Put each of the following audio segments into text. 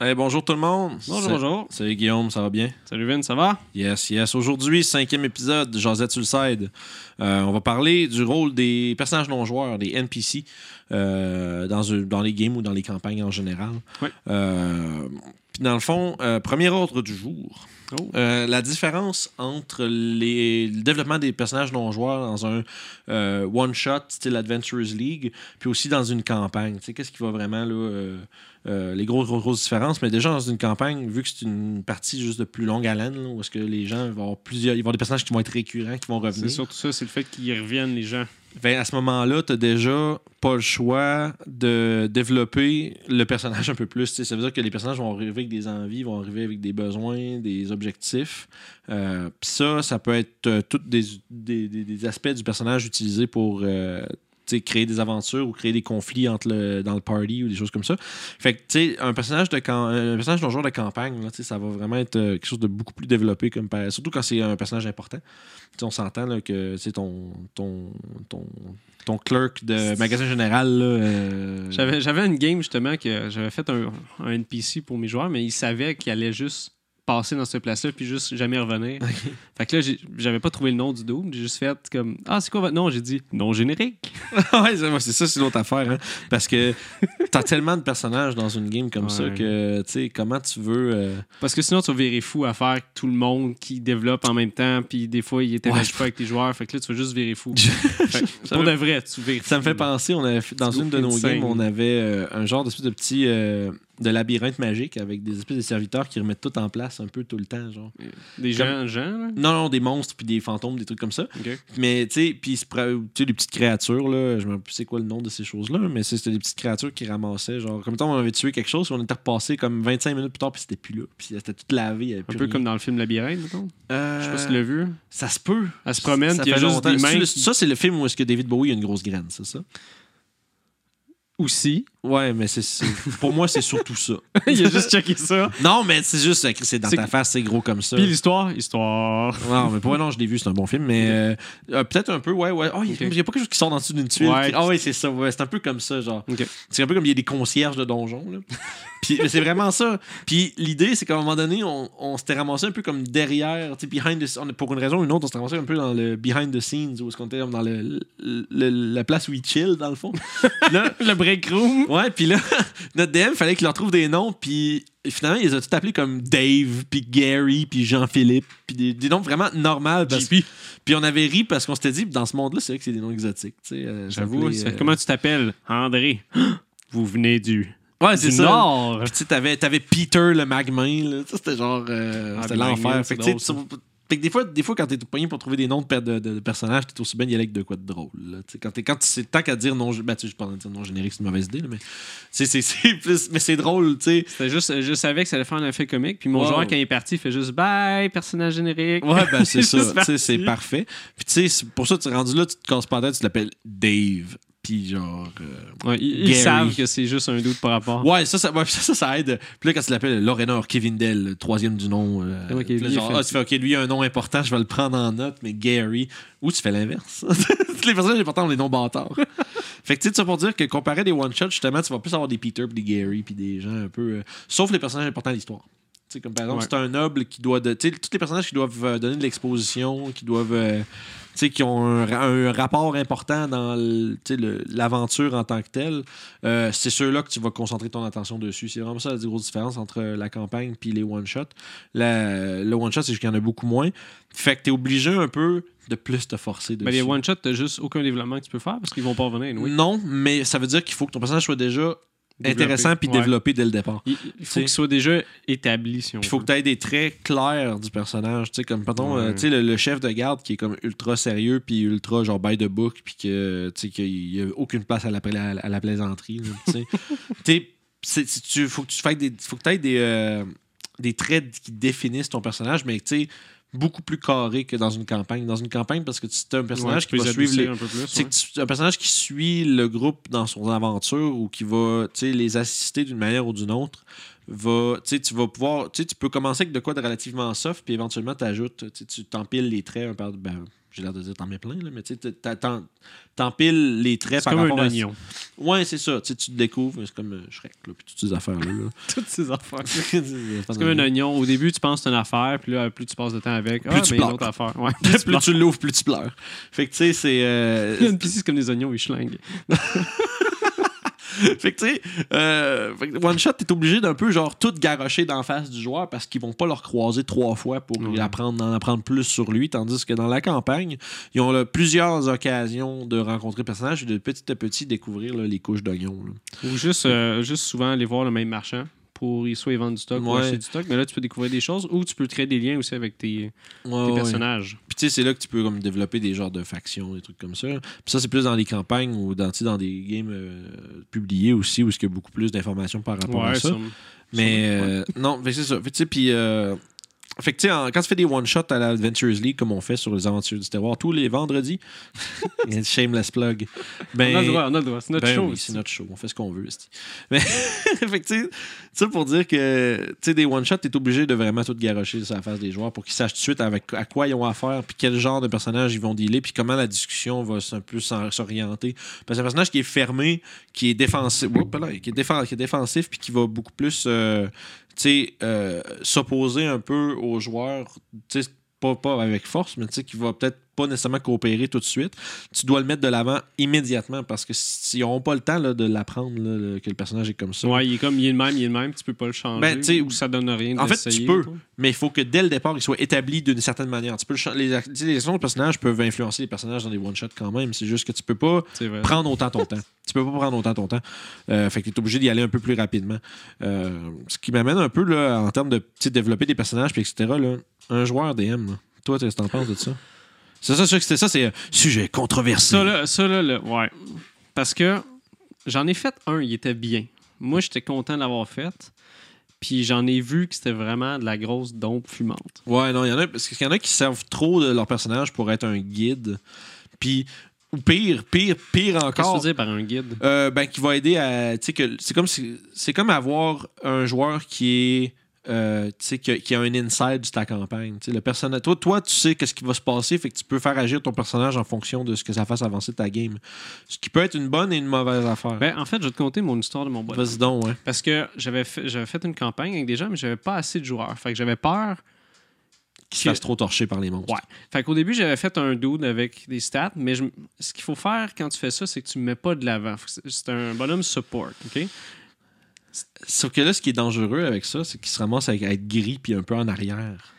Hey, bonjour tout le monde. Bonjour, bonjour. Salut Guillaume, ça va bien? Salut Vin, ça va? Yes, yes. Aujourd'hui, cinquième épisode de Josette Sulside. Euh, on va parler du rôle des personnages non-joueurs, des NPC, euh, dans, dans les games ou dans les campagnes en général. Ouais. Euh, puis dans le fond, euh, premier ordre du jour. Oh. Euh, la différence entre les, le développement des personnages non-joueurs dans un euh, one-shot style Adventures League, puis aussi dans une campagne. Tu sais, qu'est-ce qui va vraiment, là, euh, les grosses, grosses, grosses différences? Mais déjà, dans une campagne, vu que c'est une partie juste de plus longue haleine, là, où est-ce que les gens vont avoir plusieurs. Il va y avoir des personnages qui vont être récurrents, qui vont C'est revenir. surtout ça, c'est le fait qu'ils reviennent, les gens. Ben, à ce moment-là, tu déjà pas le choix de développer le personnage un peu plus. Ça veut dire que les personnages vont arriver avec des envies, vont arriver avec des besoins, des objectifs. Euh, ça, ça peut être euh, tous des, des- des- aspects du personnage utilisés pour euh, créer des aventures ou créer des conflits entre le, dans le party ou des choses comme ça. Fait que, tu sais, un personnage de un personnage de campagne, là, ça va vraiment être euh, quelque chose de beaucoup plus développé, comme surtout quand c'est un personnage important. On s'entend que c'est ton, ton, ton, ton clerk de magasin général. Euh, J'avais, une game justement que j'avais fait un, un NPC pour mes joueurs, mais ils savaient qu'ils allaient juste passer dans cette place-là puis juste jamais revenir. Fait que là, j'avais pas trouvé le nom du Doom. J'ai juste fait comme Ah, c'est quoi votre nom? J'ai dit nom générique. ouais, c'est ça, c'est l'autre affaire. hein. Parce que t'as tellement de personnages dans une game comme ça que, tu sais, comment tu veux. euh, Parce que sinon, tu vas virer fou à faire tout le monde qui développe en même temps, puis des fois, ils interagissent Ouais. pas avec les joueurs. Fait que là, tu vas juste virer fou. Fait pour me- de vrai, tu Ça me fait là. penser, on avait dans une de nos games, on avait euh, un genre d'espèce de petit euh, de labyrinthe magique avec des espèces de serviteurs qui remettent tout en place un peu tout le temps, genre. Des gens, gens, là? Non, non, des monstres puis des fantômes, des trucs comme ça. Mais tu sais, puis sais, les petites créatures, là, je me c'est quoi le nom de ces choses-là, mais c'était des petites créatures qui ramassaient, genre, comme temps on avait tué quelque chose, puis on était repassé comme 25 minutes plus tard, puis c'était plus là. Puis c'était tout lavé, Un peu rien. comme dans le film Labyrinthe, mettons. Euh, Je sais pas si tu l'as vu. Ça se peut. Elle se promène, Ça puis il y a juste des mains. Ça, qui- ça, c'est le film où est-ce que David Bowie a une grosse graine, c'est ça? Aussi. Ouais, mais c'est c'est- pour moi, c'est surtout ça. il a juste checké ça. Non, mais c'est juste, c'est dans C'est ta face, c'est gros comme ça. Puis l'histoire, histoire. Non, mais pour moi, non, je l'ai vu, c'est un bon film, mais euh, euh, peut-être un peu, ouais, ouais. Oh, il Ok. n'y a pas quelque chose qui sort en dessous d'une tuile. Ouais. qui- Ah, ouais, c'est ça, ouais, c'est un peu comme ça, genre. Ok. C'est un peu comme il y a des concierges de donjons, là. Puis mais c'est vraiment ça. Puis l'idée, c'est qu'à un moment donné, on, on s'était ramassé un peu comme derrière, tu sais, behind the on- Pour une raison ou une autre, on s'était ramassé un peu dans le behind the scenes, où est-ce qu'on était comme dans le, le- la place où ils chill, dans le fond. Puis là, Le break room. Ouais, puis là, notre DM, fallait qu'il leur trouve des noms, puis finalement, ils ont tout appelés comme Dave, puis Gary, puis Jean-Philippe, puis des, des noms vraiment normaux. JP. Puis on avait ri parce qu'on s'était dit, dans ce monde-là, c'est vrai que c'est des noms exotiques. euh, J'avoue, euh, comment tu t'appelles? André. Vous venez du, Ouais, c'est ça. Nord. Puis tu sais, t'avais, t'avais Peter le magmain, là. Ça, c'était genre. euh, Ah, c'était le l'enfer. Fait que, des fois, des fois, quand t'es pogné pour trouver des noms de, de, de- personnages, t'es aussi bien avec de quoi de drôle. Là. Quand, quand c'est tant qu'à dire non, ben, tu sais, je parle de dire non générique, c'est une mauvaise idée, là, mais c'est, c'est, c'est plus, mais c'est drôle, tu sais. C'était juste, je savais que ça allait faire un effet comique. Puis mon Wow. joueur, quand il est parti, il fait juste bye, personnage générique. Ouais, ben c'est ça. c'est parfait. Puis tu sais, pour ça, tu es rendu là, tu te casses pas tu l'appelles Dave. Puis genre. euh, Ouais, ils, savent que c'est juste un doute par rapport. Ouais, ça, ça, ouais, ça, ça, ça aide. Puis là, quand tu l'appelles Lorenor Kevindel, le troisième du nom, euh, là, lui, genre, ah, tu fais, OK, lui, il a un nom important, je vais le prendre en note, mais Gary. Ou tu fais l'inverse. Les personnages importants ont des noms bâtards. fait que, tu sais, ça pour dire que comparé à des one-shots, justement, tu vas plus avoir des Peter, puis des Gary, puis des gens un peu. euh, sauf les personnages importants de l'histoire. Tu sais, comme par exemple, Ouais. c'est un noble qui doit. De, tu tous les personnages qui doivent euh, donner de l'exposition, qui doivent. euh, tu qui ont un, ra- un rapport important dans tu l'aventure en tant que telle, euh, c'est ceux-là que tu vas concentrer ton attention dessus. C'est vraiment ça la grosse différence entre la campagne puis les one-shots. Le one-shot, c'est juste qu'il y en a beaucoup moins. Fait que tu es obligé un peu de plus te forcer dessus. Mais les one-shots, t'as juste aucun développement que tu peux faire parce qu'ils vont pas revenir. Non, mais ça veut dire qu'il faut que ton personnage soit déjà intéressant puis Ouais. développé dès le départ. Il, il faut qu'il soit déjà établi, si on Puis il faut veut. que tu aies des traits clairs du personnage. Tu sais, comme, pardon, Ouais. tu sais, le, le chef de garde qui est comme ultra sérieux, puis ultra genre by the book, puis que, tu sais, qu'il n'y a aucune place à la, à la plaisanterie. tu faut que tu fasses des. faut que aies des, euh, des traits qui définissent ton personnage, mais tu sais, beaucoup plus carré que dans une campagne. Dans une campagne, parce que tu as un personnage Ouais, qui va suivre les, un peu plus. c'est ouais. que tu- un personnage qui suit le groupe dans son aventure ou qui va les assister d'une manière ou d'une autre va tu vas pouvoir tu peux commencer avec de quoi de relativement soft puis éventuellement t'ajoutes tu sais, tu t'empiles les traits un par ben, j'ai l'air de dire t'en mets plein, là, mais tu t'empiles les traits par comme rapport un à- oignon. Ouais, c'est ça. Tu te découvres, c'est comme euh, Shrek, là, puis toutes ces affaires-là. là. Toutes ces affaires. c'est comme un oignon. Au début, tu penses que c'est une affaire, puis là, plus tu passes de temps avec, Plus ah, tu une pleures. autre affaire. Ouais. plus tu l'ouvres, plus tu pleures. Fait que tu sais, c'est. euh, une piscine, c'est comme des oignons, ils schlinguent. fait que tu sais, euh, One Shot, t'es obligé d'un peu genre tout garrocher d'en face du joueur parce qu'ils vont pas le recroiser trois fois pour Ouais. apprendre, en apprendre plus sur lui. Tandis que dans la campagne, ils ont là, plusieurs occasions de rencontrer le personnage et de petit à petit découvrir là, les couches d'oignons. Ou juste, euh, juste souvent aller voir le même marchand pour soit vendre du stock ou Ouais. acheter du stock. Mais là, tu peux découvrir des choses ou tu peux créer des liens aussi avec tes, Ouais, personnages. Puis tu sais, c'est là que tu peux comme développer des genres de factions, des trucs comme ça. Puis ça, c'est plus dans les campagnes ou dans, dans des games euh, publiés aussi, où il y a beaucoup plus d'informations par rapport à ça. Mais euh, non, c'est ça. Puis. Fait que, tu sais, quand tu fais des one-shots à la Adventures League, comme on fait sur les aventures du terroir tous les vendredis, shameless plug. Ben, on a le droit, on a le droit. C'est notre ben show. oui, c'est notre show. On fait ce qu'on veut. Mais, fait que, tu sais, pour dire que, tu sais, des one-shots, t'es obligé de vraiment tout garocher sur la face des joueurs pour qu'ils sachent tout de suite avec, à quoi ils ont affaire, puis quel genre de personnage ils vont dealer, puis comment la discussion va un peu s'orienter. Parce que c'est un personnage qui est fermé, qui est défensif, là, qui est, qui est défensif, puis qui va beaucoup plus, euh, euh, s'opposer un peu aux joueurs, pas, pas avec force, mais qui va peut-être pas nécessairement coopérer tout de suite, tu dois le mettre de l'avant immédiatement parce que s'ils n'auront pas le temps là, de l'apprendre là, que le personnage est comme ça. Ouais, il est comme, il est le même, il est le même, tu peux pas le changer. Ben, ou ça donne rien en fait, tu peux. Mais il faut que dès le départ, il soit établi d'une certaine manière. Tu peux le cha- les, les actions de personnages peuvent influencer les personnages dans des one-shots quand même. C'est juste que tu peux pas prendre autant ton temps. Tu peux pas prendre autant ton temps. Euh, fait que tu es obligé d'y aller un peu plus rapidement. Euh, ce qui m'amène un peu là, en termes de développer des personnages, puis etc. Là, un joueur DM, toi, qu'est-ce que t'en penses de ça? C'est ça, c'est ça, c'est un sujet controversé. Ça, là, ça, là, là, ouais. Parce que j'en ai fait un, il était bien. Moi, j'étais content de l'avoir fait. Puis j'en ai vu que c'était vraiment de la grosse dompe fumante. Ouais, non, il y en a parce qu'il y en a qui servent trop de leur personnage pour être un guide. Puis, ou pire, pire, pire Qu'est-ce que tu encore. veux dire par un guide? Euh, ben, qui va aider à. Tu sais, que c'est comme, si- c'est comme avoir un joueur qui est. euh, tu sais, qui a, un inside de ta campagne. Le personnage, toi, toi, tu sais qu'est-ce qui va se passer, fait que tu peux faire agir ton personnage en fonction de ce que ça fasse avancer ta game. Ce qui peut être une bonne et une mauvaise affaire. Ben, en fait, je vais te conter mon histoire de mon bonhomme. Vas-y donc, ouais. Parce que j'avais fait, j'avais fait une campagne avec des gens, mais j'avais pas assez de joueurs. Fait que j'avais peur. Qui se fasse trop torcher par les monstres. Ouais. Fait qu'au début, j'avais fait un dude avec des stats, mais je ce qu'il faut faire quand tu fais ça, c'est que tu ne mets pas de l'avant. C'est un bonhomme support, OK? Sauf que là, ce qui est dangereux avec ça, c'est qu'il se ramasse à être gris puis un peu en arrière.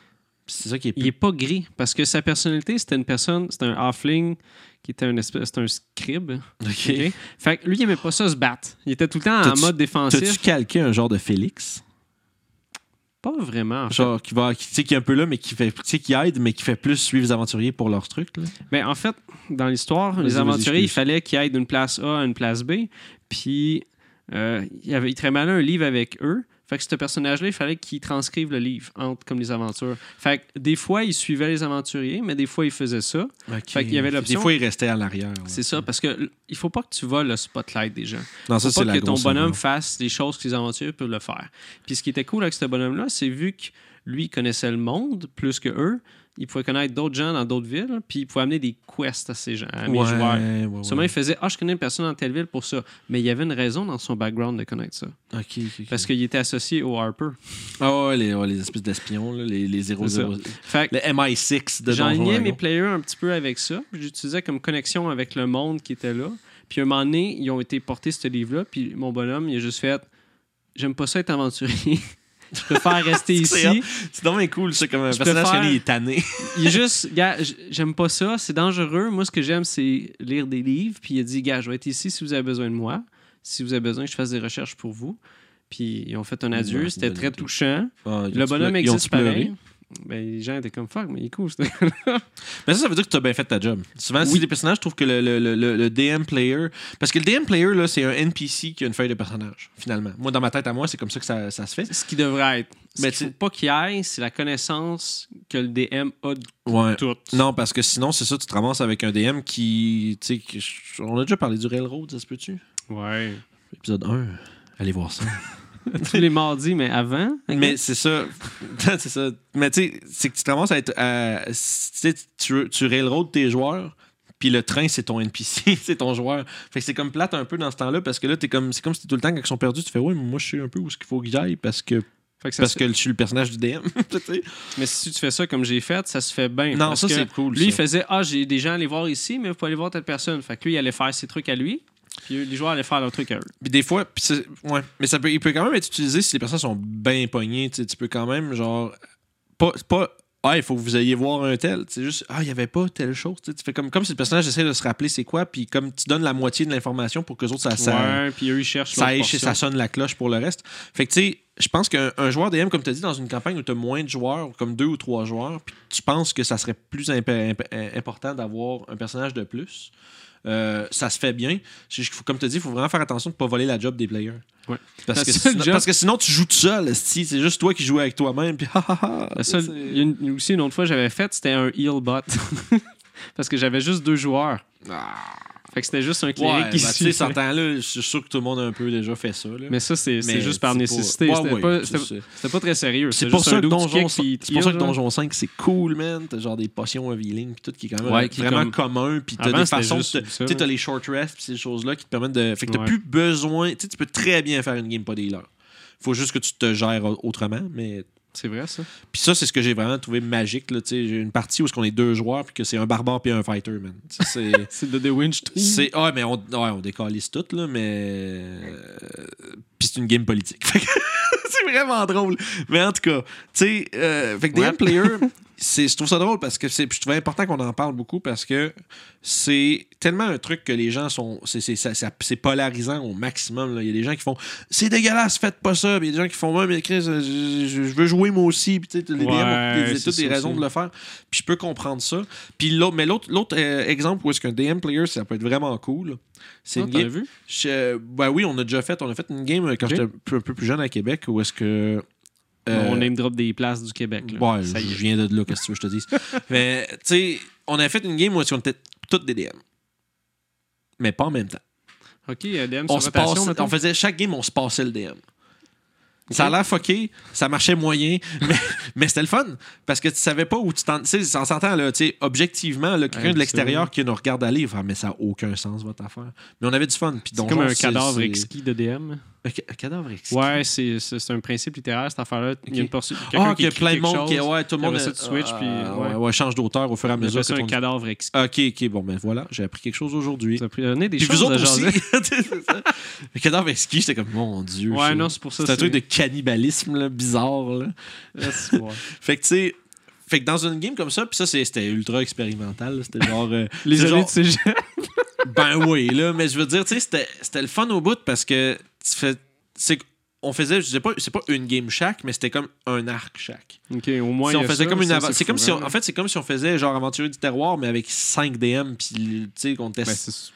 C'est ça qui est Il est pas gris parce que sa personnalité, c'était une personne, c'était un halfling qui était un espèce, c'était un scribe. OK. OK? Fait que lui, il aimait pas ça se battre. Il était tout le temps en mode défensif. T'as-tu calqué un genre de Félix? Pas vraiment. en fait. Genre qui va qui, tu sais, qui est un peu là, mais qui fait tu sais, qui aide, mais qui fait plus suivre les aventuriers pour leurs trucs. Là. Mais en fait, dans l'histoire, les aventuriers, il fallait qu'ils aillent d'une place A à une place B. Puis, euh, il, avait, il traitait un livre avec eux. Fait que ce personnage-là, il fallait qu'il transcrive le livre entre comme les aventures. Fait que des fois, il suivait les aventuriers, mais des fois, il faisait ça. Fait qu'il y avait l'option- Des fois, il restait à l'arrière. ouais. C'est ça, parce que il faut pas que tu voles le spotlight des gens. Non, faut pas la que ton bonhomme erreur. fasse des choses que les aventuriers peuvent le faire. Puis ce qui était cool avec ce bonhomme-là, c'est vu que lui connaissait le monde plus que eux, il pouvait connaître d'autres gens dans d'autres villes, puis il pouvait amener des quests à ces gens, à mes Ouais, joueurs. ouais. Seulement, il faisait Ah, je connais une personne dans telle ville pour ça. Mais il y avait une raison dans son background de connaître ça. Ok, ok, ok. Parce qu'il était associé au Harper. Ah ouais, les, les espèces d'espions, les, les 00. C'est ça. Fait que Le MI6 de Dragon. mes players un petit peu avec ça. J'utilisais comme connexion avec le monde qui était là. Puis un moment donné, ils ont été portés ce livre-là. Puis mon bonhomme, il a juste fait J'aime pas ça être aventurier. Je préfère rester ici. C'est donc cool, ça, comme un Je personnage préfère- qui est tanné. Il est juste, gars, j'aime pas ça, c'est dangereux. Moi, ce que j'aime, c'est lire des livres. Puis il a dit, gars, je vais être ici si vous avez besoin de moi. Si vous avez besoin que je fasse des recherches pour vous. Puis ils ont fait un adieu. C'était très touchant. Ah, Le bonhomme existe pareil. Ben, les gens étaient comme fuck, mais il est cool. Mais ça, ça veut dire que tu as bien fait ta job. Souvent, si Oui. les personnages trouvent que le, le- le- le- DM player. Parce que le DM player, là, c'est un NPC qui a une feuille de personnage, finalement. Moi, dans ma tête à moi, c'est comme ça que ça, ça se fait. ce qui devrait être. Ce Mais qu'il tu- faut pas qu'il y ait, c'est la connaissance que le DM a de Ouais. tout. Non, parce que sinon, c'est ça, tu te ramasses avec un DM qui. Tu sais, on a déjà parlé du Railroad, ça se peut-tu? Ouais. Épisode 1. Allez voir ça. tous les mardis, mais avant. Mais c'est ça. c'est ça. Mais tu sais, c'est que tu commences à être. à- tu tu, tu railroad tes joueurs, puis le train, c'est ton NPC, c'est ton joueur. Fait que c'est comme plate un peu dans ce temps-là, parce que là, t'es comme, c'est comme si tout le temps, quand ils sont perdus, tu fais, ouais, mais moi, je sais un peu où ce qu'il faut que j'aille, parce que, parce se- que je suis le personnage du DM. Mais si tu fais ça comme j'ai fait, ça se fait bien. non, parce ça, c'est cool. Lui, il faisait Ah, j'ai des gens à aller voir ici, mais vous pouvez aller voir telle personne. Fait que lui, il allait faire ses trucs à lui, puis les joueurs allaient faire leurs trucs à eux. Puis des fois, puis ouais, mais ça peut, il peut quand même être utilisé si les personnes sont bien pognées. Tu peux quand même, genre, pas, pas ah, il faut que vous ayez voir un tel. C'est juste, ah, il n'y avait pas telle chose. Tu fais comme, comme si le personnage essaie de se rappeler c'est quoi, puis comme tu donnes la moitié de l'information pour que les autres, ça, ça, ouais, puis eux, ils cherchent ça, leur ça sonne la cloche pour le reste. Fait que, tu sais, je pense qu'un un joueur DM, comme tu as dit, dans une campagne où tu as moins de joueurs, comme deux ou trois joueurs, puis tu penses que ça serait plus imp- imp- important d'avoir un personnage de plus, euh, ça se fait bien. Comme tu as dit, il faut vraiment faire attention de ne pas voler la job des players. Ouais. Parce, que sinon, job- parce que sinon, tu joues tout seul. C'est juste toi qui joues avec toi-même. Puis, il y a une- aussi une autre fois que j'avais fait, c'était un heal bot. Parce que j'avais juste deux joueurs. Fait que c'était juste un Ouais, qui ben, tu sais, temps-là, je suis sûr que tout le monde a un peu déjà fait ça. là. Mais ça, c'est juste par pas- nécessité. C'était ouais, pas, très sérieux. C'est pour, ça que Donjon, kick, puis c'est pour ça que là. Donjon 5, c'est cool, man. T'as genre des potions healing, puis tout qui est quand même Ouais, qui est vraiment comme- commun. Puis t'as des façons. Tu sais, t'as là. les short rests, puis ces choses-là qui te permettent de. Fait que t'as plus besoin. Tu sais, tu peux très bien faire une game pas des leurs. Faut juste que tu te gères autrement, mais. C'est vrai, ça? Puis ça, c'est ce que j'ai vraiment trouvé magique. Là, j'ai une partie où est-ce qu'on est deux joueurs, puis que c'est un barbare puis un fighter, man. C'est. C'est de The Winch. C'est ah mais on ouais, on décalisse tout là mais euh, puis c'est une game politique. C'est vraiment drôle. Mais en tout cas, tu sais euh, fait que Ouais. DM player c'est je trouve ça drôle parce que c'est je trouvais important qu'on en parle beaucoup parce que c'est tellement un truc que les gens sont c'est polarisant au maximum là. il y a des gens qui font c'est dégueulasse faites pas ça puis il y a des gens qui font ouais mais Chris je, je- veux jouer moi aussi puis tu sais les DM ont Ouais, toutes des raisons de le faire puis je peux comprendre ça puis l'autre mais l'autre l'autre euh, exemple où est-ce qu'un DM player ça peut être vraiment cool c'est Ah, une game vu? je- ben oui, on a déjà fait. On a fait une game euh, quand j'étais un peu, un peu plus jeune à Québec où est-ce que. Euh, On name drop des places du Québec. Là. ouais, ça je viens de là, qu'est-ce que tu veux que je te dise? Mais, tu sais, on a fait une game où qu'on était toutes des DM. Mais pas en même temps. Ok, DM On, sur rotation, passe, on faisait chaque game, on se passait le DM. Ça a l'air fucké, ça marchait moyen, mais, mais c'était le fun. Parce que tu savais pas où tu t'en. Tu sais, on s'entend, là, tu sais, objectivement, quelqu'un de l'extérieur qui nous regarde aller, il va faire, mais ça n'a aucun sens, votre affaire. Mais on avait du fun. C'est comme un cadavre exquis de DM. Cadavre exquis. Ouais, c'est c'est- c'est un principe littéraire, cette affaire-là. Il y a une portion. Ah, qu'il y a plein de monde qui. Ouais, tout le monde. après ça, tu switches, puis, Ah, ouais. ouais, change d'auteur au fur et à mesure. que un cadavre exquis. Ok, ok, bon, ben voilà, j'ai appris quelque chose aujourd'hui. Ça a pris donné des Puis choses vous autres aussi. C'est. Le cadavre exquis, j'étais comme, mon Dieu. Ouais, c'est- non, c'est pour ça. C'est un truc de cannibalisme là, bizarre. Là. c'est-. Fait que, tu sais. Fait que dans une game comme ça, puis ça, c'est- c'était ultra expérimental. C'était genre. euh, Les c'est années genre- de cégep. Ben oui, là, mais je veux dire, tu sais, c'était le fun au bout parce que tu fais. C'est on faisait, je sais pas, c'est pas une game chaque, mais c'était comme un arc chaque. Ok, au moins. Si on a faisait ça, comme une ça, c'est comme si on- en fait c'est comme si on faisait genre aventurier du terroir mais avec 5 DM puis tu sais qu'on était Ben,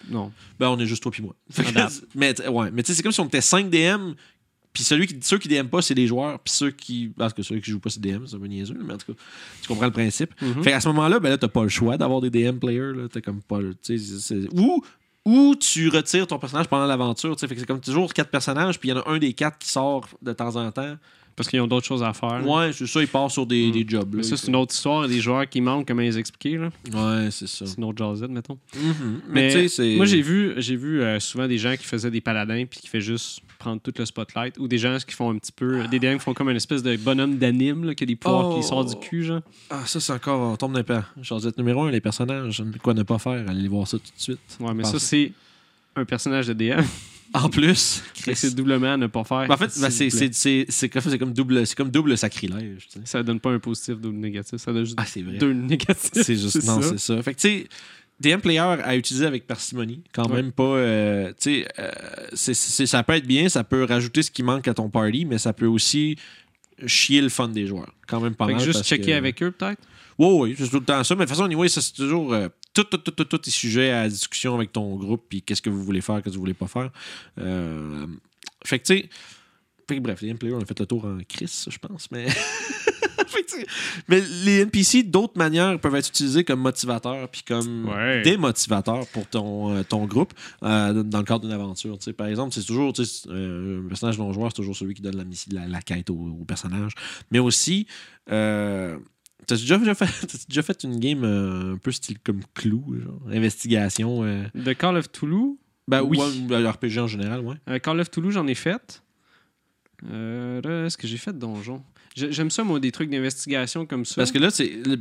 non. ben on est juste toi puis moi. À mais ouais, mais tu sais c'est comme si on était 5 DM puis celui qui ceux qui DM pas c'est les joueurs puis ceux qui parce que ceux qui jouent pas c'est DM, c'est un peu niaiseux mais en tout cas tu comprends le principe. Mhm. Fait qu'à ce moment-là ben là t'as pas le choix d'avoir des DM players là, t'as comme pas le tu sais ou ou tu retires ton personnage pendant l'aventure, c'est comme toujours quatre personnages puis il y en a un des quatre qui sort de temps en temps. Parce qu'ils ont d'autres choses à faire. Ouais, c'est ça, il part sur des, Mm. des jobs. Mais là. ça, c'est une autre histoire. Des joueurs qui manquent, comment les expliquer. Là. Ouais, c'est ça. C'est une autre jazzette, mettons. Mhm. Mais, Mais tu sais, c'est. Moi, j'ai vu, j'ai vu euh, souvent des gens qui faisaient des paladins puis qui fait juste prendre tout le spotlight. Ou des gens qui font un petit peu. Des DM qui font comme une espèce de bonhomme d'anime là, qui a des pouvoirs Oh. qui sortent du cul, genre. Ah, ça, c'est encore. On tombe peu. Chazette numéro un, les personnages. Quoi ne pas faire? Allez voir ça tout de suite. Ouais, mais ça, c'est un personnage de DM. En plus. Que c'est doublement à ne pas faire. Ben, en fait, ben, c'est, comme, c'est comme double, c'est comme double sacrilège. tu sais. Ça donne pas un positif, double négatif. Ça donne juste Ah, deux négatifs. C'est juste. non, ça. c'est ça. Fait que, tu sais. DM Player à utiliser avec parcimonie. Quand Ouais. même pas. euh, tu sais, euh, ça peut être bien, ça peut rajouter ce qui manque à ton party, mais ça peut aussi chier le fun des joueurs. Quand même pas Fait que mal. juste parce checker que- avec eux, peut-être? Oui, oui, c'est tout le temps ça. Mais de toute façon, anyway, ça, c'est toujours. euh, tout, tout, tout, tout, tout est sujet à la discussion avec ton groupe, puis qu'est-ce que vous voulez faire, qu'est-ce que vous voulez pas faire. Euh, fait que, tu sais. Fait que bref, les Player, on a fait le tour en crise, je pense, mais. Mais les NPC, d'autres manières, peuvent être utilisés comme motivateurs puis comme Ouais. démotivateurs pour ton, euh, ton groupe euh, dans le cadre d'une aventure. tu sais. Par exemple, c'est toujours euh, un personnage non joueur, c'est toujours celui qui donne la, la, la quête au, au personnage. Mais aussi, t'as déjà, déjà fait, t'as déjà fait une game euh, un peu style comme Clou, genre, investigation. euh, De Call of Toulouse, ben, Oui. ou RPG en général, ouais. Euh, Call of Toulouse, j'en ai fait. Euh, Est-ce que j'ai fait Donjon? J'aime ça, moi, des trucs d'investigation comme ça. Parce que là,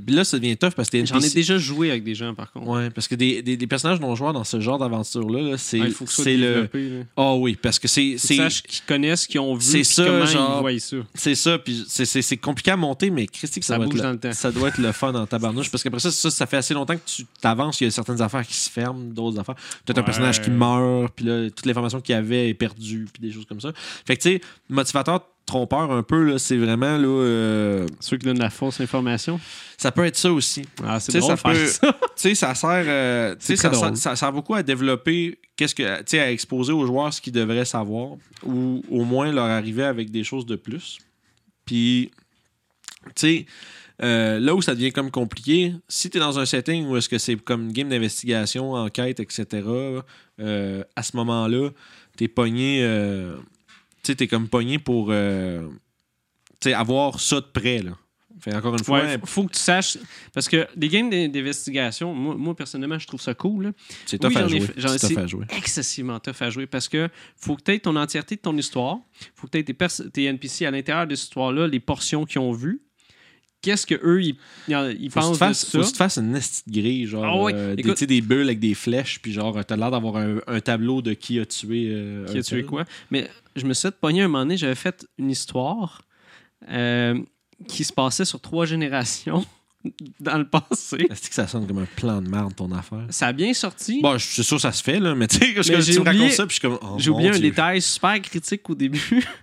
là, ça devient tough parce que J'en ai déjà joué avec des gens, par contre. Ouais, parce que des, des, des personnages non joueurs dans ce genre d'aventure-là, là, c'est, Ah, il faut que le. Ah oui, parce que c'est. Qu'ils sachent qu'ils connaissent, qu'ils ont vu, C'est ça, comment genre- ils voient ça. C'est ça, puis c'est, compliqué à monter, mais Christy, que ça, Ça doit bouge être dans le, temps. ça doit être le fun dans ta barnouche. Parce qu'après ça, ça, ça fait assez longtemps que tu t'avances, il y a certaines affaires qui se ferment, d'autres affaires. Peut-être un personnage qui meurt, puis là, toute l'information qu'il y avait est perdue, puis des choses comme ça. Fait que, tu sais, motivateur trompeur un peu, c'est vraiment, là, euh, Ceux qui donnent la fausse information. ça peut être ça aussi. Ah, c'est Tu drôle ça peut- ça. tu sais, ça sert, euh, tu ça, sert- drôle. ça sert beaucoup à développer, qu'est-ce que, tu sais, à exposer aux joueurs ce qu'ils devraient savoir, ou au moins leur arriver avec des choses de plus. Puis, tu sais, euh, là où ça devient comme compliqué, si tu es dans un setting où est-ce que c'est comme une game d'investigation, enquête, etc., euh, à ce moment-là, t'es pogné, euh, tu sais, t'es comme pogné pour, euh, avoir ça de près, là. Fait encore une fois, Ouais, faut- faut que tu saches. Parce que des games d'in- d'investigation, moi, moi, personnellement, je trouve ça cool. c'est tough oui, à jouer. C'est à excessivement tough à jouer parce que faut que tu aies ton entièreté de ton histoire, faut que tu aies tes, tes NPC à l'intérieur de cette histoire-là, les portions qu'ils ont vues. Qu'est-ce que eux ils, Faut pensent de ça? faut que tu te fasses une petite grille, genre Ah ouais, euh, des, écoute- des bulles avec des flèches, puis genre t'as l'air d'avoir un, un tableau de qui a tué. euh, qui a tué quoi. Mais je me suis fait pogner un moment donné, j'avais fait une histoire euh, qui se passait sur trois générations dans le passé. Est-ce que ça sonne comme un plan de merde ton affaire? Ça a bien sorti. Bon, je suis sûr que ça se fait, là, mais tu sais, parce Mais que j'ai tu me racontes ça, puis je suis comme. oh, J'ai oublié un Dieu. détail super critique au début.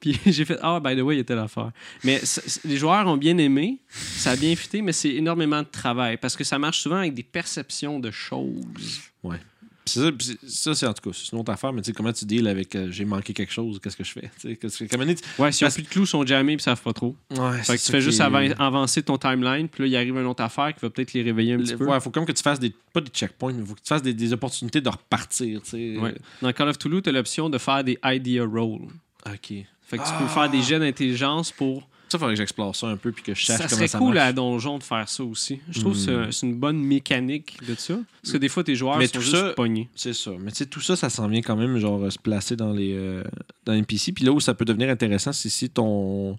Puis j'ai fait Ah, by the way, il y a telle affaire. Mais les joueurs ont bien aimé, ça a bien fité, mais c'est énormément de travail parce que ça marche souvent avec des perceptions de choses. Puis c'est ça, c'est- ça, c'est en tout cas, c'est une autre affaire, mais tu sais, comment tu deals avec euh, j'ai manqué quelque chose, qu'est-ce que je fais? Tu sais, qu'est-ce que- Ouais, si Parce- plus de clous sont jammés ça savent pas trop. Ouais, Fait c'est que tu fais qui juste avancer ton timeline, puis là, il arrive une autre affaire qui va peut-être les réveiller un petit Le- peu. Ouais, faut comme que tu fasses des. Pas des checkpoints, mais faut que tu fasses des, des opportunités de repartir, tu sais. Ouais. Dans Call of Toulouse, tu as l'option de faire des idea rolls. Ok. Fait que tu Ah. peux faire des jets d'intelligence pour. Ça, faudrait que j'explore ça un peu, puis que je sache Ça comment serait ça cool marche. à Donjon de faire ça aussi. Je trouve que Hmm. c'est- une bonne mécanique de ça. Parce que des fois, tes joueurs Mais sont tout juste ça- pognés. C'est ça. Mais tu sais, tout ça, ça s'en vient quand même, genre, se placer dans les, euh, dans les NPC. Puis là où ça peut devenir intéressant, c'est si ton,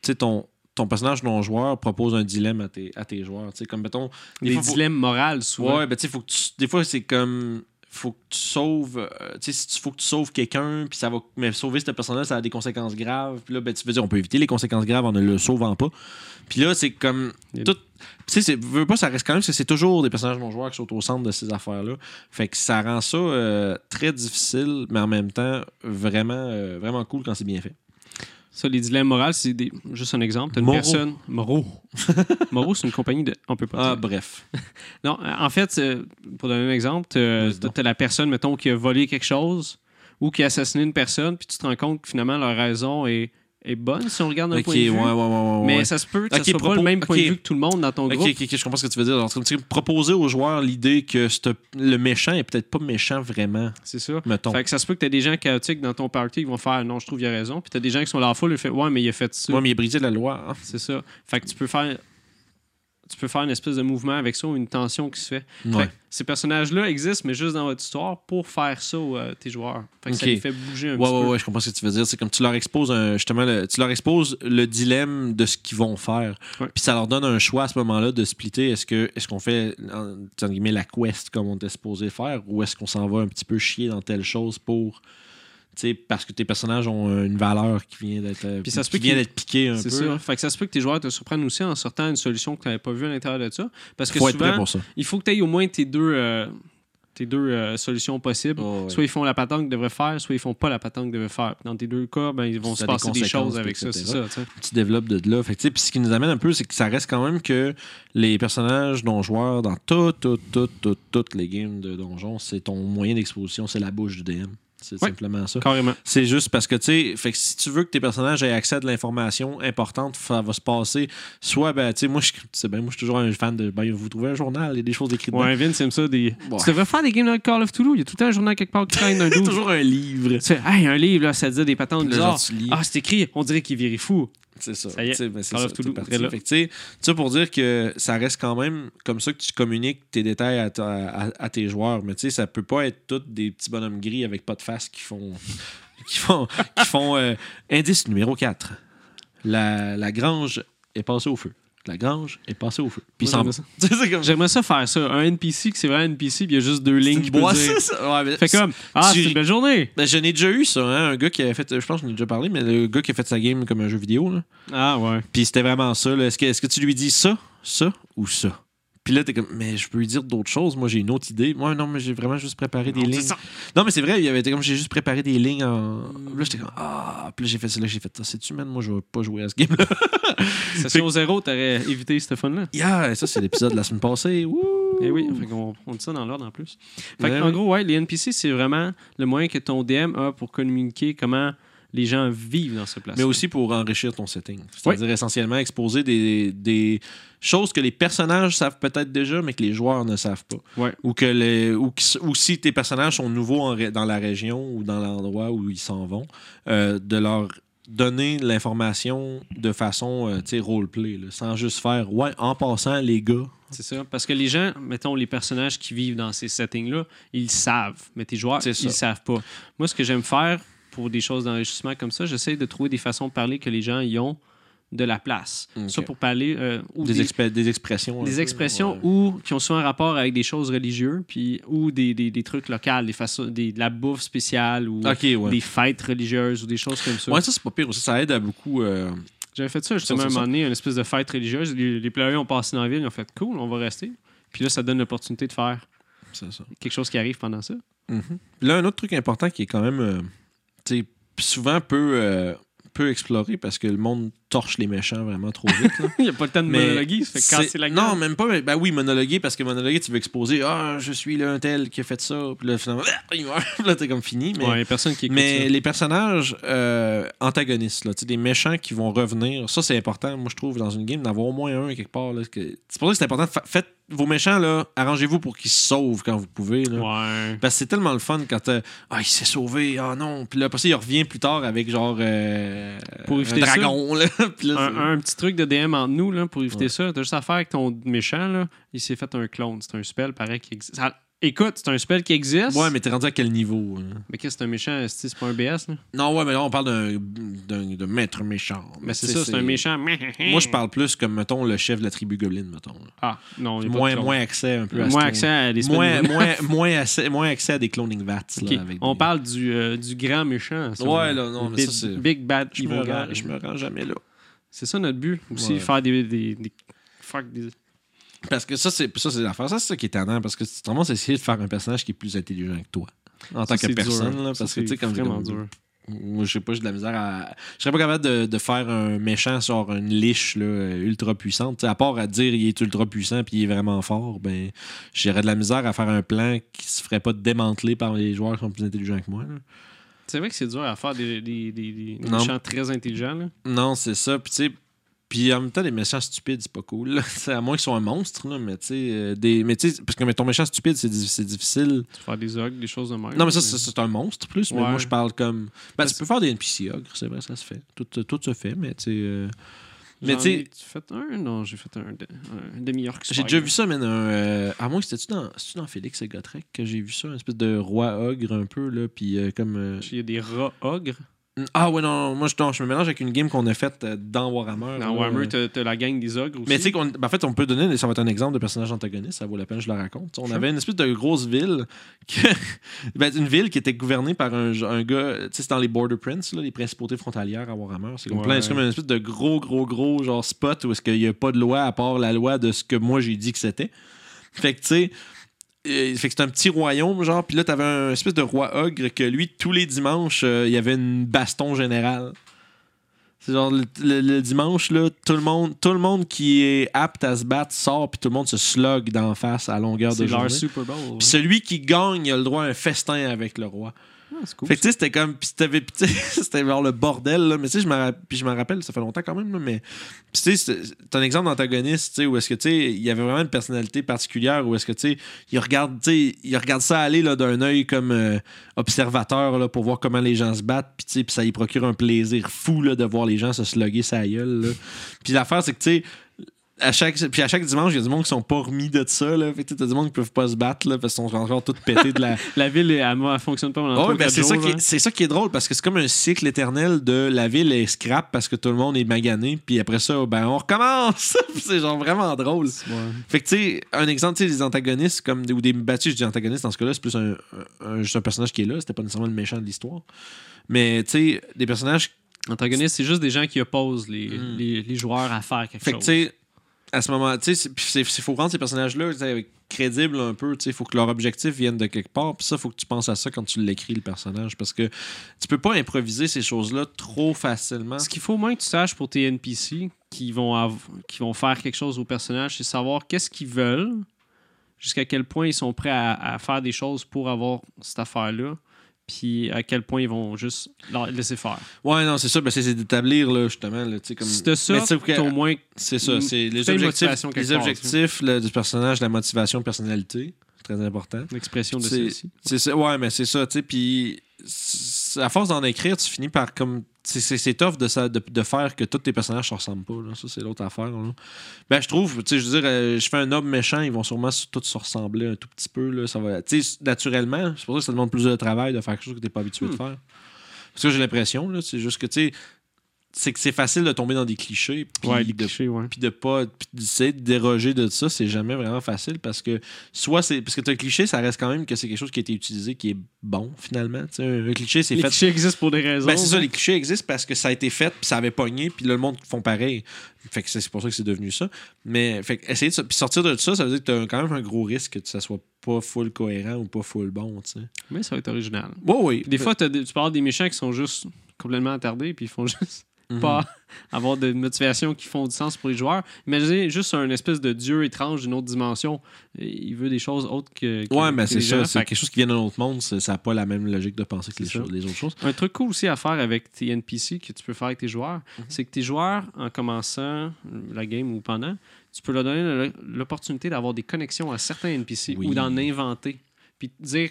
tu sais, ton, ton personnage non-joueur propose un dilemme à tes, à tes joueurs. Tu sais, comme, mettons... des Des fois, faut- dilemmes moraux, souvent. Ouais, ben tu sais, faut que tu... Des fois, c'est comme... Faut que tu sauves... euh, tu sais, si tu faut que tu sauves quelqu'un, puis ça va... Mais sauver cette personne-là, ça a des conséquences graves. Puis là, ben tu veux dire, on peut éviter les conséquences graves en ne le sauvant pas. Puis là, c'est comme... Tout... Tu sais, veux pas, ça reste quand même que c'est toujours des personnages non-joueurs qui sont au centre de ces affaires-là. Fait que ça rend ça euh, très difficile, mais en même temps, vraiment, euh, vraiment cool quand c'est bien fait. Ça, les dilemmes moraux, c'est des... juste un exemple. T'as une Moreau. personne. Moreau. Moreau, c'est une compagnie de. On peut pas. Ah, dire. bref. Non, en fait, pour donner un exemple, t'as la personne, mettons, qui a volé quelque chose ou qui a assassiné une personne, puis tu te rends compte que finalement, leur raison est, est bonne si on regarde Ok, point de vue. ouais, ouais, ouais, Mais ça se peut que Ok, ça soit pas le même point de vue que tout le monde dans ton groupe. ok, ok, je comprends ce que tu veux dire. Sais, proposer aux joueurs l'idée que le méchant est peut-être pas méchant vraiment, C'est ça. mettons. Fait que ça se peut que tu des gens chaotiques dans ton party qui vont faire non, je trouve qu'il a raison. Puis tu des gens qui sont là en foule et fait ouais, mais il a fait ça. Ouais, mais il a brisé la loi. hein. C'est ça. Fait que tu peux faire. Tu peux faire une espèce de mouvement avec ça ou une tension qui se fait. Ouais. ces personnages-là existent, mais juste dans votre histoire pour faire ça à tes joueurs. Fait que ça les fait bouger un Ouais, petit ouais, peu. ouais, je comprends ce que tu veux dire. C'est comme tu leur exposes un- justement, le, tu leur exposes le dilemme de ce qu'ils vont faire. Puis ça leur donne un choix à ce moment-là de splitter. Est-ce que est-ce qu'on fait en- guillemets la quest comme on était supposé faire ou est-ce qu'on s'en va un petit peu chier dans telle chose pour parce que tes personnages ont euh, une valeur qui vient d'être euh, Puis ça se qui peut vient d'être piquée un peu. C'est ça. Fait que ça se peut que tes joueurs te surprennent aussi en sortant une solution que tu n'avais pas vue à l'intérieur de ça. Parce que Faut être prêt pour ça. il faut que tu aies au moins tes deux, euh, tes deux euh, solutions possibles. Oh, ouais. Soit ils font la patente qu'ils devraient faire, soit ils font pas la patente qu'ils devraient faire. Dans tes deux cas, ben, ils vont Ça se des passer des choses avec ça. C'est ça. tu développes de là. Fait que, ce qui nous amène un peu, c'est que ça reste quand même que les personnages non-joueurs dans toutes, toutes, toutes, toutes les games de donjon, c'est ton moyen d'exposition, c'est la bouche du DM. C'est simplement ça. Carrément. C'est juste parce que, tu sais, si tu veux que tes personnages aient accès à de l'information importante, ça va se passer. Soit, ben, tu sais, moi, je sais je suis toujours un fan de. Ben, vous trouvez un journal, il y a des choses écrites dedans. Ouais, Vince aime ça. Des... Ouais. Tu devrais faire des games de Call of Toulouse. Il y a tout le temps un journal quelque part qui traîne d'un Il y a toujours un livre. Tu fais, hey, un livre, là, ça dit des patentes Là, genre, bizarres. tu lis. Ah, c'est écrit, on dirait qu'il virait fou. C'est ça. Ça y est, c'est ça, Toulouse, parti. Fait que, pour dire que ça reste quand même comme ça que tu communiques tes détails à, ta- à- à tes joueurs. Mais tu sais, ça peut pas être tous des petits bonhommes gris avec pas de face qui font. qui font. qui font euh, indice numéro 4. La, la grange est passée au feu. La grange est passée au feu. Puis s'en j'aimerais ça faire ça. Un NPC que c'est vraiment un NPC, puis il y a juste deux lignes une boîte, dire. ça. Ouais, mais Fait comme, ah, tu- c'est une belle journée. Ben, je n'ai déjà eu ça, hein, un gars qui avait fait, je pense que j'en ai déjà parlé, mais le gars qui a fait sa game comme un jeu vidéo, là. Ah, ouais. Puis c'était vraiment ça. Est-ce que, est-ce que tu lui dis ça, ça ou ça? Puis là, t'es comme, mais je peux lui dire d'autres choses. Moi, j'ai une autre idée. Moi, non, mais j'ai vraiment juste préparé des Non, lignes. ça. Non, mais c'est vrai, il avait été comme, j'ai juste préparé des lignes en. Là, j'étais comme, ah. Puis là, j'ai fait ça, là, j'ai fait ça. C'est-tu, man? Moi, je vais pas jouer à ce game-là? Session zéro, t'aurais évité ce fun-là? yeah, ça, c'est l'épisode de la semaine passée. Wouh! Eh oui, fait qu'on- on dit ça dans l'ordre en plus. Fait Ouais, en gros, ouais, les NPC, c'est vraiment le moyen que ton DM a pour communiquer comment les gens vivent dans ce place. Mais aussi pour enrichir ton setting. C'est-à-dire essentiellement exposer des, des choses que les personnages savent peut-être déjà, mais que les joueurs ne savent pas. Ou, que les, ou, si tes personnages sont nouveaux en dans la région ou dans l'endroit où ils s'en vont, euh, de leur donner l'information de façon euh, tu sais, roleplay, là, sans juste faire Ouais, en passant, les gars. C'est ça. Parce que les gens, mettons, les personnages qui vivent dans ces settings-là, ils savent. Mais tes joueurs, ils savent pas. Moi, ce que j'aime faire pour des choses d'enrichissement comme ça, j'essaie de trouver des façons de parler que les gens y ont de la place. Ça pour parler. euh, ou Des, des, expressions. des peu, expressions ouais. ou qui ont souvent un rapport avec des choses religieuses, puis ou des, des, des trucs locaux, des façons, des, de la bouffe spéciale ou ouais. des fêtes religieuses ou des choses comme ça. Ouais, ça, c'est pas pire aussi. Ça aide à beaucoup. euh, J'avais fait ça justement à un moment donné, une espèce de fête religieuse. Les, les ont passé dans la ville, ils ont fait cool, on va rester. Puis là, ça donne l'opportunité de faire ça. quelque chose qui arrive pendant ça. Puis Là, un autre truc important qui est quand même euh, souvent peu, euh, peu exploré parce que le monde torche les méchants vraiment trop vite. Il n'y a pas le temps de Mais monologuer, ça fait c'est- casser la gueule. Non, même pas. mais- Ben oui, monologuer parce que monologuer, tu veux exposer Ah, je suis là un tel qui a fait ça. Puis là, finalement, il meurt. Là, t'es comme fini. Mais, Ouais, personne qui mais ça. les personnages euh, antagonistes, là, tu sais, des méchants qui vont revenir, ça c'est important, moi je trouve, dans une game, d'avoir au moins un quelque part. que- C'est pour ça que c'est important. Fa- Faites vos méchants, là, arrangez-vous pour qu'ils se sauvent quand vous pouvez. Là. Ouais. Parce que c'est tellement le fun quand euh, ah il s'est sauvé ah non puis là après ça il revient plus tard avec genre euh, Pour un dragon là là, Un, petit truc de DM entre nous là, pour éviter Ouais. ça. T'as juste à faire avec ton méchant, là, il s'est fait un clone. C'est un spell pareil qui existe. Ça- Écoute, c'est un spell qui existe. ouais mais t'es rendu à quel niveau hein? Mais qu'est-ce que c'est un méchant? C'est pas un BS, là? non ouais mais là on parle d'un maître méchant Mais c'est ça, c'est un méchant. moi je parle plus comme mettons le chef de la tribu Goblin mettons. Ah, non, il moins moins accès un peu à Moins accès à des moins, moins, moins, accès, moins accès à des cloning vats. là, Ok, avec On des- parle du, euh, du grand méchant. ça. Ouais, là, non, mais ça, big, c'est- Big Bad je me rends jamais là. C'est ça notre but aussi, Ouais. faire des. des, des- Parce que ça, c'est ça, c'est l'affaire. Ça, c'est ça qui est tannant. Parce que c'est vraiment essayer de faire un personnage qui est plus intelligent que toi. En tant que personne. dur. Là, Ça, parce que, tu sais, c'est comme vraiment comme- dur. Moi, je sais pas, j'ai de la misère à. Je serais pas capable de, de faire un méchant sur une liche là, ultra puissante. Tu à part à dire il est ultra puissant puis il est vraiment fort, ben j'aurais de la misère à faire un plan qui se ferait pas démanteler par les joueurs qui sont plus intelligents que moi. là. C'est vrai que c'est dur à faire des, des, des, des Non. méchants très intelligents. Là. Non, c'est ça. Puis, tu sais, puis en même temps, les méchants stupides, c'est pas cool. là. À moins qu'ils soient un monstre, là, mais tu sais, euh, des... mais tu sais, parce que mais ton méchant stupide, c'est di- c'est difficile. Tu faire des ogres, des choses de même. Non, mais ça, c'est c'est un monstre plus, mais moi, je parle comme. Ben, tu peux faire des NPC ogres, c'est vrai, ça se fait. Tout, tout se fait, mais tu sais. euh, Mais tu fait un? Non, j'ai fait un, un demi-orc. J'ai déjà vu ça, mais un. euh, à moins que c'était-tu dans, dans Félix et Gotrek que j'ai vu ça, une espèce de roi ogre un peu, là, puis euh, comme. euh, Il y a des rats ogres. Ah ouais, non, non, moi je, non, je me mélange avec une game qu'on a faite euh, dans Warhammer. Dans Warhammer, euh, t'as la gang des ogres aussi. Mais tu sais, ben, en fait, on peut donner, ça va être un exemple de personnage antagoniste, ça vaut la peine je le raconte. On Sure. avait une espèce de grosse ville, que, ben, une ville qui était gouvernée par un, un gars, tu sais, c'est dans les Border Prince, là, les principautés frontalières à Warhammer. C'est comme Ouais. plein, c'est comme une espèce de gros, gros, gros genre spot où est-ce qu'il n'y a pas de loi à part la loi de ce que moi j'ai dit que c'était. Fait que tu sais. Fait que c'est un petit royaume, genre, puis là, t'avais un espèce de roi ogre que lui, tous les dimanches, euh, il y avait une baston générale. C'est genre le, le- le dimanche, là, tout le, monde, tout le monde qui est apte à se battre sort, puis tout le monde se slug d'en face à longueur de c'est leur journée. Super Bowl. Puis celui qui gagne, il a le droit à un festin avec le roi. Ah, cool. Fait que tu sais, c'était comme. Puis c'était genre le bordel, là. Mais tu sais, je me ra- puis je me rappelle, ça fait longtemps quand même, là, mais. Puis tu sais, c'est- un exemple d'antagoniste, tu sais, où est-ce que tu sais, il y avait vraiment une personnalité particulière, où est-ce que tu sais, il regarde, tu sais, il regarde ça aller, là, d'un œil comme euh, observateur, là, pour voir comment les gens se battent, puis tu sais, puis ça lui procure un plaisir fou, là, de voir les gens se slugger sa gueule, là. Puis l'affaire, c'est que tu sais, à chaque, puis à chaque dimanche, il y a du monde qui sont pas remis de ça. Là. Fait que t'as du monde qui peuvent pas se battre là, parce qu'ils sont encore tous pétés de la. La ville, elle, elle fonctionne pas pendant Oh, ben c'est ça, qui hein. est, c'est ça qui est drôle parce que c'est comme un cycle éternel de la ville est scrap parce que tout le monde est magané. Puis après ça, ben on recommence. c'est genre vraiment drôle. Ouais. Fait que tu sais, un exemple, tu sais, des antagonistes comme ou des battus, je dis antagonistes dans ce cas-là, c'est plus un, un- juste un personnage qui est là. C'était pas nécessairement le méchant de l'histoire. Mais tu sais, des personnages Antagoniste, c'est juste des gens qui opposent les, Mm. les, les joueurs à faire quelque Fait que, chose. tu sais, à ce moment, tu sais, c'est- faut rendre ces personnages-là crédibles un peu, sais, faut que leur objectif vienne de quelque part, puis ça, faut que tu penses à ça quand tu l'écris, le personnage, parce que tu peux pas improviser ces choses-là trop facilement. Ce qu'il faut au moins que tu saches pour tes NPC qui vont, qui vont faire quelque chose au personnage, c'est savoir qu'est-ce qu'ils veulent, jusqu'à quel point ils sont prêts à faire des choses pour avoir cette affaire-là, puis à quel point ils vont juste leur laisser faire. Ouais, non, c'est ça, ben, c'est c'est d'établir, là, justement, là, comme... T'as ça, t'as au moins C'est ça, c'est les objectifs, les part, objectifs là, du personnage, la motivation, personnalité, c'est très important. l'expression de C'est- celle-ci. C'est ça, ouais, mais c'est ça, tu sais. Puis, c'est- à force d'en écrire, tu finis par comme. C'est tough de, ça, de, de faire que tous tes personnages se ressemblent pas. Là. Ça, c'est l'autre affaire. là. Ben, je trouve, tu sais, je veux dire, euh, je fais un homme méchant, ils vont sûrement tous se ressembler un tout petit peu. Là. Ça va, tu sais, naturellement, c'est pour ça que ça demande plus de travail de faire quelque chose que tu n'es pas habitué de Hmm. faire. Parce que j'ai l'impression, là, c'est juste que, tu sais, c'est que c'est facile de tomber dans des clichés. Puis Ouais, les de clichés, ouais. puis de pas d'essayer de déroger de ça c'est jamais vraiment facile parce que soit c'est parce que t'as le cliché ça reste quand même que c'est quelque chose qui a été utilisé qui est bon finalement un, un cliché c'est Les fait clichés existent pour des raisons. ben, c'est ça les clichés existent parce que ça a été fait puis ça avait pogné puis là, le monde font pareil fait que c'est pour ça que c'est devenu ça mais fait que essayer de ça- puis sortir de ça ça veut dire que t'as quand même un gros risque que ça soit pas full cohérent ou pas full bon tu sais Mais ça va être original. ouais oui Des fois, t'as des- tu peux avoir des méchants qui sont juste complètement attardés, puis ils font juste Mhm. pas avoir de motivation qui font du sens pour les joueurs. Imaginez juste un espèce de dieu étrange d'une autre dimension. Il veut des choses autres que. que- ouais mais c'est ça c'est quelque chose qui vient d'un autre monde ça n'a pas la même logique de penser que les, choses- les autres choses Un truc cool aussi à faire avec tes NPC que tu peux faire avec tes joueurs, Mhm. c'est que tes joueurs, en commençant la game ou pendant, tu peux leur donner l'opportunité d'avoir des connexions à certains NPC Oui. ou d'en inventer. Puis dire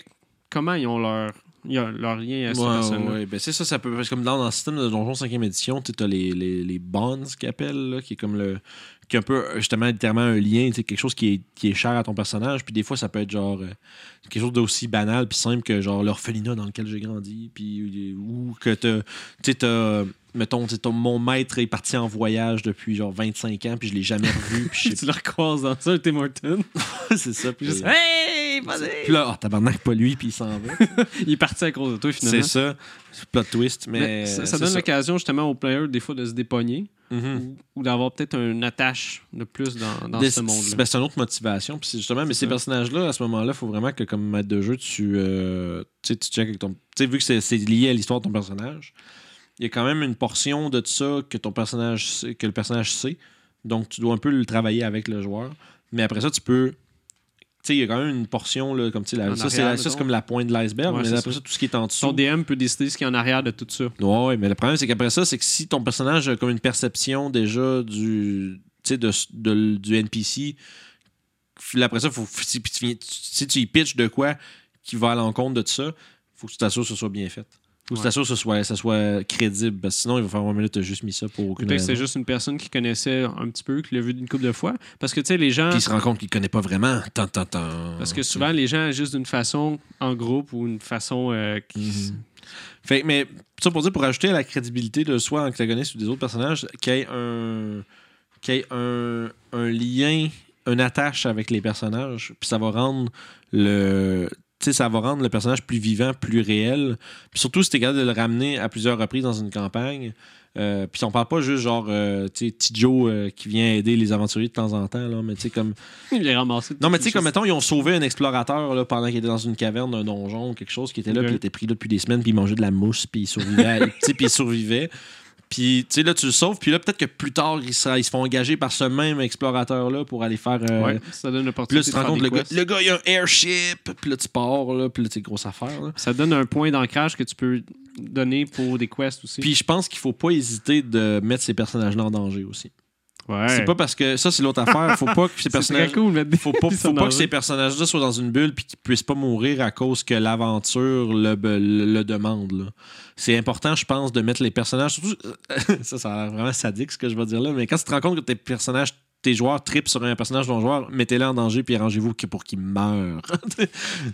comment ils ont leur, ils ont leur lien à Ouais, personne ouais, Ben, c'est ça, ça peut. parce que Comme dans, dans le système de Donjon 5e édition, tu as les, les, les bonds qu'ils appellent, là, qui est comme le. qui est un peu justement littéralement un lien, quelque chose qui est, qui est cher à ton personnage. Puis des fois, ça peut être genre euh, quelque chose d'aussi banal puis simple que genre l'orphelinat dans lequel j'ai grandi. Puis ou que tu t'as. Mettons, mon maître est parti en voyage depuis genre 25 ans, puis je l'ai jamais revu. Puis tu le recroises dans ça, Tim Horton. c'est ça. Puis, Juste, hey, vas-y! puis là, oh, tabarnak, pas lui, puis il s'en va. Il est parti à cause de toi, c'est finalement. ça. Plot twist, mais. Mais ça, ça c'est donne l'occasion justement aux players des fois de se dépogner Mhm. ou, ou d'avoir peut-être une attache de plus dans, dans Des- ce monde-là. ben, c'est une autre motivation. Puis c'est justement, mais C'est ces personnages-là, à ce moment-là, il faut vraiment que, comme maître de jeu, tu, euh, tu sais, tu checkes avec ton. Tu sais, vu que c'est c'est lié à l'histoire de ton personnage, il y a quand même une portion de ça que ton personnage sait- que le personnage sait. Donc, tu dois un peu le travailler avec le joueur. Mais après ça, tu peux. Il y a quand même une portion, là, comme tu sais, la- En ça, c'est arrière, ça, c'est comme la pointe de l'iceberg. Ouais, mais après ça. ça, tout ce qui est en dessous. Ton DM peut décider ce qu'il y a en arrière de tout ça. Ouais, mais le problème, c'est qu'après ça, c'est que si ton personnage a comme une perception déjà du, tu sais, de, de- du NPC, après ça, faut, si, si tu y pitches de quoi qui va à l'encontre de tout ça, faut que tu t'assures que ce soit bien fait. Tu Ouais. que ce soit, ça soit crédible. Parce que sinon, il va faire un minute, t'as juste mis ça pour aucune c'est juste une personne qui connaissait un petit peu, qui l'a vu une couple de fois. Parce que, tu sais, les gens. Puis il se rend compte qu'il connaît pas vraiment. Tant, tant, tant. Parce que souvent, les gens agissent d'une façon en groupe ou une façon. euh, qui- Mhm. Fait, mais ça pour dire, pour ajouter à la crédibilité de soit antagoniste ou des autres personnages, qu'il y ait un, qu'il y ait un, un lien, une attache avec les personnages, puis ça va rendre le. Ça va rendre le personnage plus vivant, plus réel. Puis surtout, si t'es capable de le ramener à plusieurs reprises dans une campagne. Euh, puis on parle pas juste genre, euh, tu sais, petit Joe euh, qui vient aider les aventuriers de temps en temps, là, mais tu sais, comme. Il les ramassé. Non, mais tu sais, comme mettons, ils ont sauvé un explorateur là, pendant qu'il était dans une caverne d'un donjon ou quelque chose qui était là, puis il était pris là depuis des semaines, puis il mangeait de la mousse, puis il survivait. puis il survivait. Puis, tu sais, là, tu le sauves. Puis là, peut-être que plus tard, ils, se- ils se font engager par ce même explorateur-là pour aller faire. euh, Ouais, ça donne Puis là, l'opportunité tu te rends compte, le gars, le gars, il a un airship. Puis là, tu pars, là. Puis là, c'est grosse affaire, là. Ça donne un point d'ancrage que tu peux donner pour des quests aussi. Puis je pense qu'il faut pas hésiter de mettre ces personnages-là en danger aussi. Ouais. C'est pas parce que. Ça, c'est l'autre affaire. Faut pas que ces personnages. cool Faut pas, faut que ces personnages-là soient dans une bulle puis qu'ils puissent pas mourir à cause que l'aventure le, le, le demande. là. C'est important, je pense, de mettre les personnages. Surtout, ça, ça a l'air vraiment sadique ce que je vais dire là, mais quand tu te rends compte que tes personnages, tes joueurs tripent sur un personnage de ton joueur, mettez-le en danger puis arrangez-vous pour qu'il meure.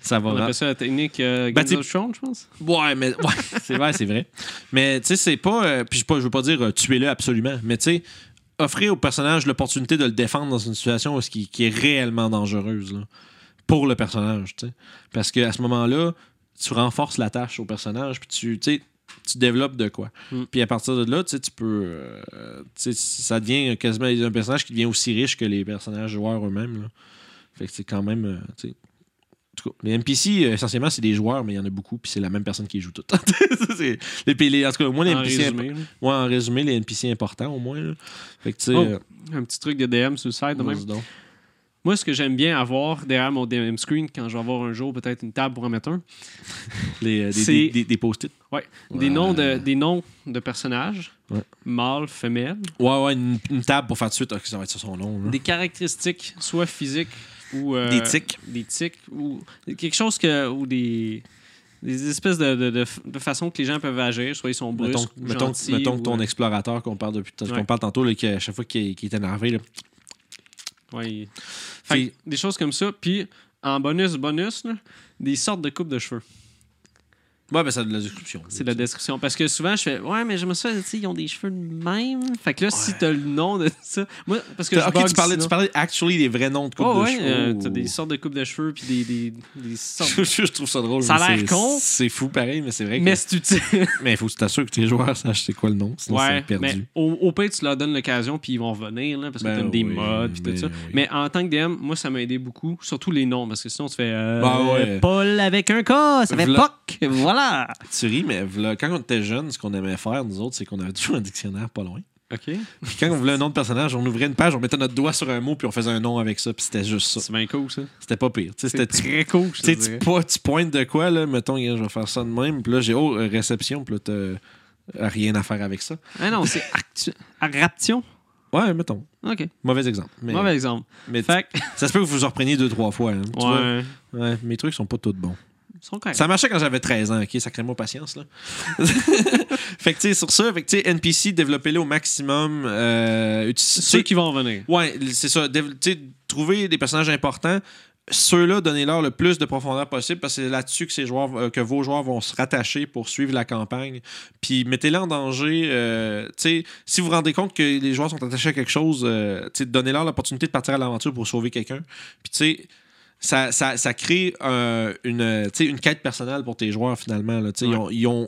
ça va On appelle ça la technique euh, Ben, of Thrones, je pense. Ouais, mais ouais, c'est vrai, c'est vrai. Mais tu sais, c'est pas. euh, puis je veux pas dire euh, tuez-le absolument, mais tu sais, offrir au personnage l'opportunité de le défendre dans une situation qui, qui est réellement dangereuse là, pour le personnage. Parce qu'à ce moment-là, tu renforces la tâche au personnage, puis tu, tu développes de quoi. Mm. Puis à partir de là, tu peux. euh, ça devient quasiment un personnage qui devient aussi riche que les personnages joueurs eux-mêmes. Fait que c'est quand même. euh, tu sais, en tout cas, les NPC, euh, essentiellement, c'est des joueurs, mais il y en a beaucoup, puis c'est la même personne qui les joue tout. C'est- les, puis les- en tout cas, au moins, les En NPC, résumé. ouais, en résumé, les NPC importants, au moins. là. Fait que, tu sais. Oh, euh, Un petit truc de DM sur le site. de même. vas-y donc. Moi, ce que j'aime bien avoir derrière mon DM screen, quand je vais avoir un jour peut-être une table pour en mettre un, Les, euh, des, post-it. Ouais. Ouais. Des, noms de, des noms de personnages, Ouais. mâles, femelles, Ouais, ouais, une, une table pour faire de suite. Ok, ça va être ça son nom. là. des caractéristiques, soit physiques ou. euh, Des tics. Des tics, ou quelque chose que. ou des. Des espèces de, de, de, de façon que les gens peuvent agir, soit ils sont brusques, Mettons, gentils, mettons ou, ton euh, explorateur qu'on parle depuis qu'on parle tantôt, là, qui, à chaque fois qu'il est énervé, là, ouais, Fait des choses comme ça. Puis, en bonus, bonus, là, des sortes de coupes de cheveux. Ouais, ben, c'est de la description. C'est la description. Parce que souvent, je fais Ouais, mais j'aime ça, tu sais, ils ont des cheveux de même. Fait que là, si t'as le nom de ça. Moi, parce que je Ok, bug tu parlais, sinon. tu parlais actually des vrais noms de coupe Oh, de ouais, cheveux. euh, ou- t'as des sortes de coupes de cheveux, puis des, des, des sortes. je trouve ça drôle. Ça a l'air con. C'est fou pareil, mais c'est vrai que. mais c'est utile. Mais il faut que tu t'assures que tes joueurs sachent c'est quoi le nom, sinon ouais, c'est mais perdu. au, au pire, tu leur donnes l'occasion, puis ils vont revenir, là, parce que Ben t'as des oui, modes, puis tout ben ça. oui. Mais en tant que DM, moi, ça m'a aidé beaucoup, surtout les noms, parce que sinon, tu fais euh, Ben. Paul avec un K, ça fait POC, voilà. Tu ris, mais quand on était jeunes, ce qu'on aimait faire, nous autres, c'est qu'on avait toujours un dictionnaire pas loin. OK. Puis quand on voulait un nom de personnage, on ouvrait une page, on mettait notre doigt sur un mot, puis on faisait un nom avec ça, puis c'était juste ça. C'est bien cool, ça. C'était pas pire. C'était très cool, je Tu tu, dirais. po- tu pointes de quoi, là, mettons, je vais faire ça de même, puis là, j'ai, oh, euh, réception, puis là, t'as euh, rien à faire avec ça. Ah non, c'est actu- Raption. Ouais, mettons. OK. Mauvais exemple. Mais, Mauvais exemple. mais Fait ça se peut que vous en repreniez deux, trois fois. hein. Tu vois? ouais. Ouais, mes trucs sont pas tous bons. Ça marchait quand j'avais 13 ans, ok? Sacrément patience, là. fait que, tu sais, sur ça, fait que, tu sais, NPC, développez-les au maximum. Euh, Ceux qui vont venir. Ouais, c'est ça. Tu sais, trouver des personnages importants. Ceux-là, donnez-leur le plus de profondeur possible parce que c'est là-dessus que, ces joueurs, euh, que vos joueurs vont se rattacher pour suivre la campagne. Puis mettez-les en danger. euh, tu sais, si vous vous rendez compte que les joueurs sont attachés à quelque chose, euh, sais, donnez-leur l'opportunité de partir à l'aventure pour sauver quelqu'un. Puis tu sais, ça, ça, ça crée euh, une, quête personnelle pour tes joueurs finalement. là. Ils, ont, ils ont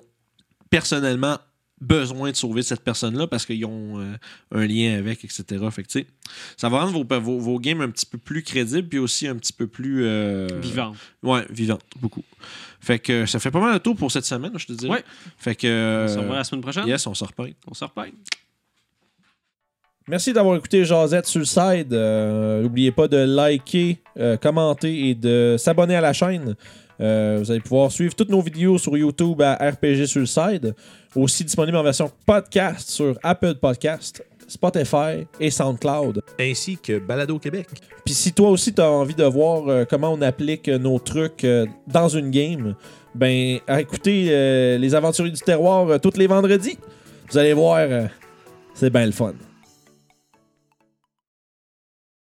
personnellement besoin de sauver cette personne-là parce qu'ils ont euh, un lien avec, etc. Fait que, ça va rendre vos, vos, vos games un petit peu plus crédibles puis aussi un petit peu plus... euh, Vivants. Ouais, vivantes, beaucoup. Fait que ça fait pas mal de tour pour cette semaine, je te dirais. Ouais. Fait que... On se euh, revoit la semaine prochaine. yes, on se repeint. On se reparle. Merci d'avoir écouté le side. Euh, N'oubliez pas de liker, euh, commenter et de s'abonner à la chaîne. Euh, vous allez pouvoir suivre toutes nos vidéos sur YouTube à RPG sur le side. Aussi disponible en version podcast sur Apple Podcast, Spotify et SoundCloud. Ainsi que Balado Québec. Puis si toi aussi tu as envie de voir euh, comment on applique nos trucs dans une game, ben écoutez les aventuriers du terroir tous les vendredis. Vous allez voir, c'est bien le fun.